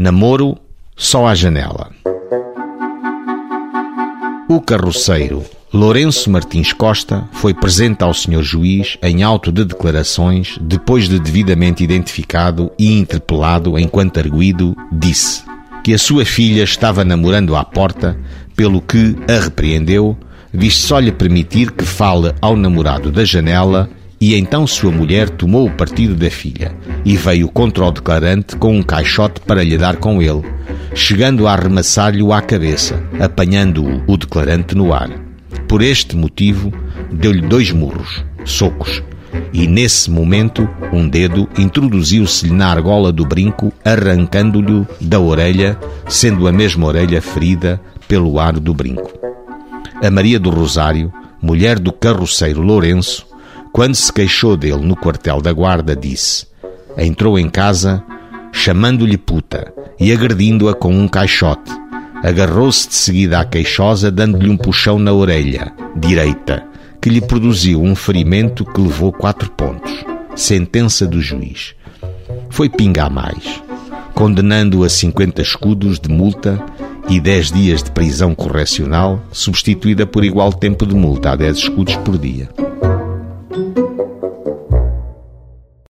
Namoro só à janela. O carroceiro Lourenço Martins Costa foi presente ao Sr. Juiz em auto de declarações, depois de devidamente identificado e interpelado enquanto arguído, disse que a sua filha estava namorando à porta, pelo que a repreendeu, visto só lhe permitir que fale ao namorado da janela e então sua mulher tomou o partido da filha e veio contra o declarante com um caixote para lhe dar com ele, chegando a arremessar-lhe-o à cabeça, apanhando-o o declarante no ar. Por este motivo, deu-lhe dois murros, socos, e nesse momento um dedo introduziu-se-lhe na argola do brinco, arrancando-lhe da orelha, sendo a mesma orelha ferida pelo ar do brinco. A Maria do Rosário, mulher do carroceiro Lourenço, quando se queixou dele no quartel da guarda, disse: Entrou em casa, chamando-lhe puta e agredindo-a com um caixote. Agarrou-se de seguida à queixosa, dando-lhe um puxão na orelha direita, que lhe produziu um ferimento que levou quatro pontos. Sentença do juiz. Foi pingar mais, condenando-o a 50 escudos de multa e 10 dias de prisão correcional, substituída por igual tempo de multa a 10 escudos por dia.